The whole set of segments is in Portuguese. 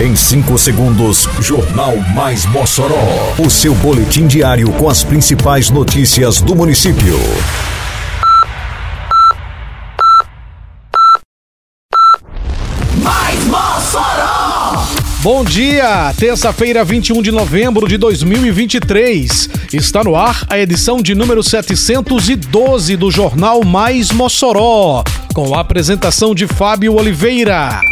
Em 5 segundos, Jornal Mais Mossoró. O seu boletim diário com as principais notícias do município. Mais Mossoró! Bom dia, terça-feira, 21 de novembro de 2023. Está no ar a edição de número 712 do Jornal Mais Mossoró, com a apresentação de Fábio Oliveira.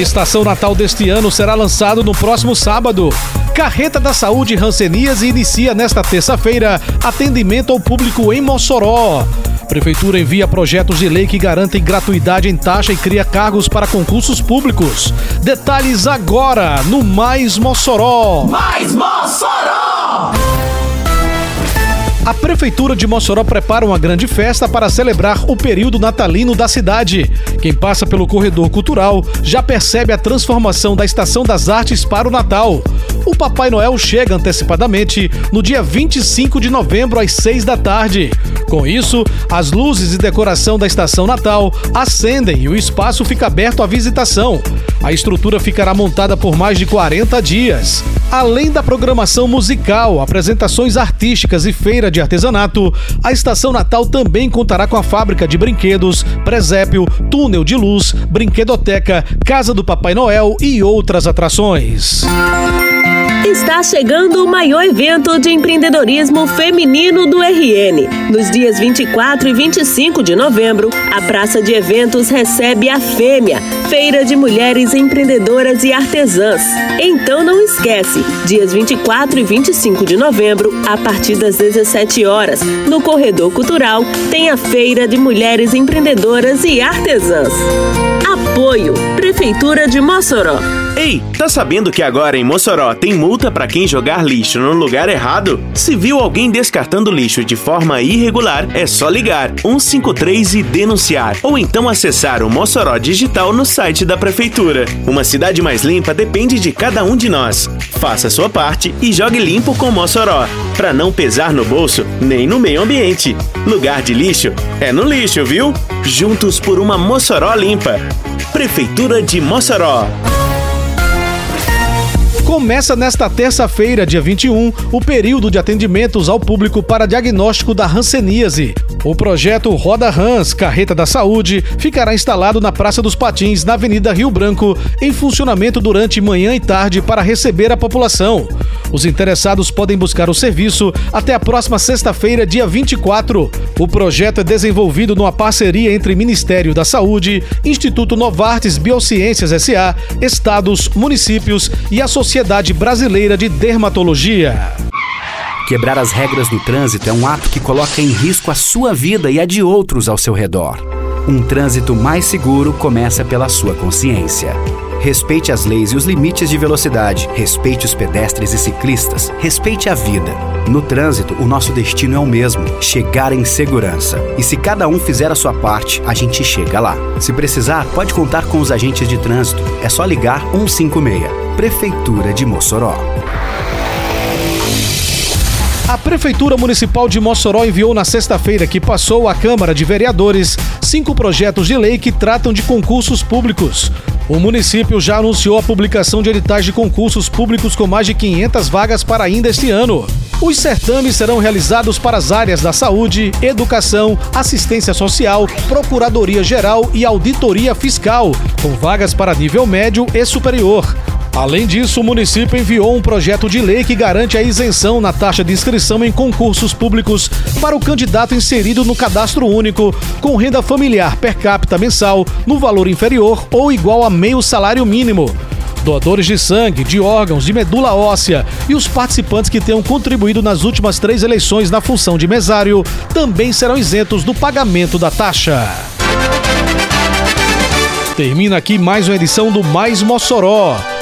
Estação Natal deste ano será lançado no próximo sábado. Carreta da Saúde Rancenias inicia nesta terça-feira atendimento ao público em Mossoró. Prefeitura envia projetos de lei que garantem gratuidade em taxa e cria cargos para concursos públicos. Detalhes agora no Mais Mossoró. Mais Mossoró! A Prefeitura de Mossoró prepara uma grande festa para celebrar o período natalino da cidade. Quem passa pelo corredor cultural já percebe a transformação da Estação das Artes para o Natal. O Papai Noel chega antecipadamente no dia 25 de novembro às 6 da tarde. Com isso, as luzes e decoração da estação Natal acendem e o espaço fica aberto à visitação. A estrutura ficará montada por mais de 40 dias. Além da programação musical, apresentações artísticas e feira de artesanato, a Estação Natal também contará com a fábrica de brinquedos, presépio, túnel de luz, brinquedoteca, casa do Papai Noel e outras atrações. Está chegando o maior evento de empreendedorismo feminino do RN. Nos dias 24 e 25 de novembro, a Praça de Eventos recebe a Fêmea, Feira de Mulheres Empreendedoras e Artesãs. Então não esquece, dias 24 e 25 de novembro, a partir das 17 horas, no Corredor Cultural, tem a Feira de Mulheres Empreendedoras e Artesãs. Apoio Prefeitura de Mossoró. Ei, tá sabendo que agora em Mossoró tem multa para quem jogar lixo no lugar errado? Se viu alguém descartando lixo de forma irregular, é só ligar 153 e denunciar, ou então acessar o Mossoró Digital no site da prefeitura. Uma cidade mais limpa depende de cada um de nós. Faça a sua parte e jogue limpo com Mossoró, para não pesar no bolso nem no meio ambiente. Lugar de lixo é no lixo, viu? Juntos por uma Mossoró limpa. Prefeitura de Mossoró. Começa nesta terça-feira, dia 21, o período de atendimentos ao público para diagnóstico da hanseníase. O projeto Roda Hans Carreta da Saúde ficará instalado na Praça dos Patins, na Avenida Rio Branco, em funcionamento durante manhã e tarde para receber a população. Os interessados podem buscar o serviço até a próxima sexta-feira, dia 24. O projeto é desenvolvido numa parceria entre Ministério da Saúde, Instituto Novartis Biociências SA, estados, municípios e a Sociedade Brasileira de Dermatologia. Quebrar as regras do trânsito é um ato que coloca em risco a sua vida e a de outros ao seu redor. Um trânsito mais seguro começa pela sua consciência. Respeite as leis e os limites de velocidade. Respeite os pedestres e ciclistas. Respeite a vida. No trânsito, o nosso destino é o mesmo: chegar em segurança. E se cada um fizer a sua parte, a gente chega lá. Se precisar, pode contar com os agentes de trânsito. É só ligar 156. Prefeitura de Mossoró. A Prefeitura Municipal de Mossoró enviou na sexta-feira que passou à Câmara de Vereadores cinco projetos de lei que tratam de concursos públicos. O município já anunciou a publicação de editais de concursos públicos com mais de 500 vagas para ainda este ano. Os certames serão realizados para as áreas da saúde, educação, assistência social, procuradoria geral e auditoria fiscal, com vagas para nível médio e superior. Além disso, o município enviou um projeto de lei que garante a isenção na taxa de inscrição em concursos públicos para o candidato inserido no cadastro único com renda familiar per capita mensal no valor inferior ou igual a meio salário mínimo. Doadores de sangue, de órgãos, de medula óssea e os participantes que tenham contribuído nas últimas três eleições na função de mesário também serão isentos do pagamento da taxa. Termina aqui mais uma edição do Mais Mossoró